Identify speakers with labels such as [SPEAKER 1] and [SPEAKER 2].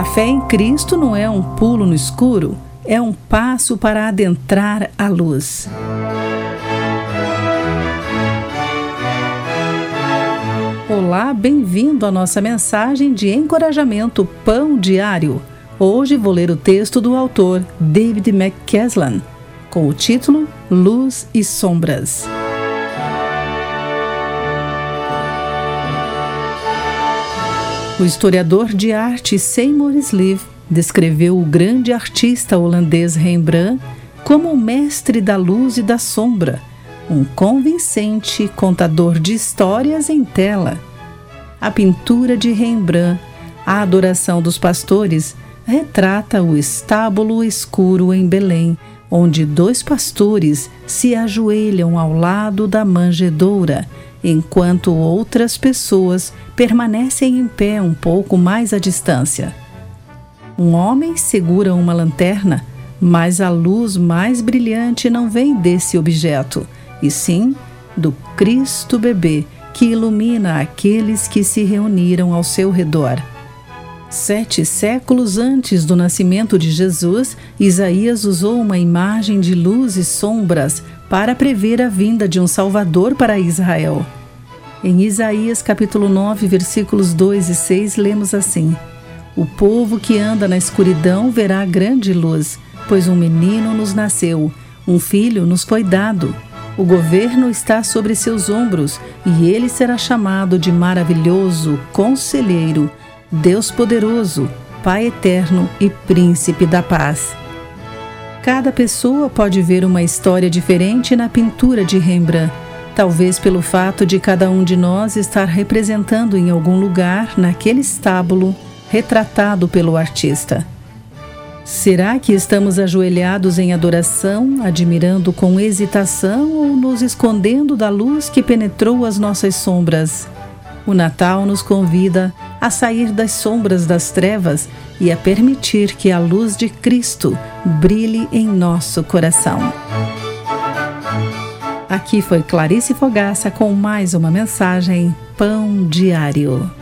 [SPEAKER 1] A fé em Cristo não é um pulo no escuro, é um passo para adentrar a luz. Olá, bem-vindo à nossa mensagem de encorajamento Pão Diário. Hoje vou ler o texto do autor David McCaslan, com o título Luz e Sombras. O historiador de arte Seymour Sleeve descreveu o grande artista holandês Rembrandt como o mestre da luz e da sombra, um convincente contador de histórias em tela. A pintura de Rembrandt, A Adoração dos Pastores, retrata o estábulo escuro em Belém, onde dois pastores se ajoelham ao lado da manjedoura enquanto outras pessoas permanecem em pé um pouco mais à distância. Um homem segura uma lanterna, mas a luz mais brilhante não vem desse objeto, e sim do Cristo bebê que ilumina aqueles que se reuniram ao seu redor. Sete séculos antes do nascimento de Jesus, Isaías usou uma imagem de luz e sombras para prever a vinda de um Salvador para Israel. Em Isaías capítulo 9, versículos 2 e 6, lemos assim: O povo que anda na escuridão verá grande luz, pois um menino nos nasceu, um filho nos foi dado. O governo está sobre seus ombros, e ele será chamado de maravilhoso, conselheiro, Deus poderoso, Pai eterno e príncipe da paz. Cada pessoa pode ver uma história diferente na pintura de Rembrandt, talvez pelo fato de cada um de nós estar representando em algum lugar naquele estábulo retratado pelo artista. Será que estamos ajoelhados em adoração, admirando com hesitação ou nos escondendo da luz que penetrou as nossas sombras? O Natal nos convida a sair das sombras das trevas e a permitir que a luz de Cristo brilhe em nosso coração. Aqui foi Clarice Fogaça com mais uma mensagem Pão Diário.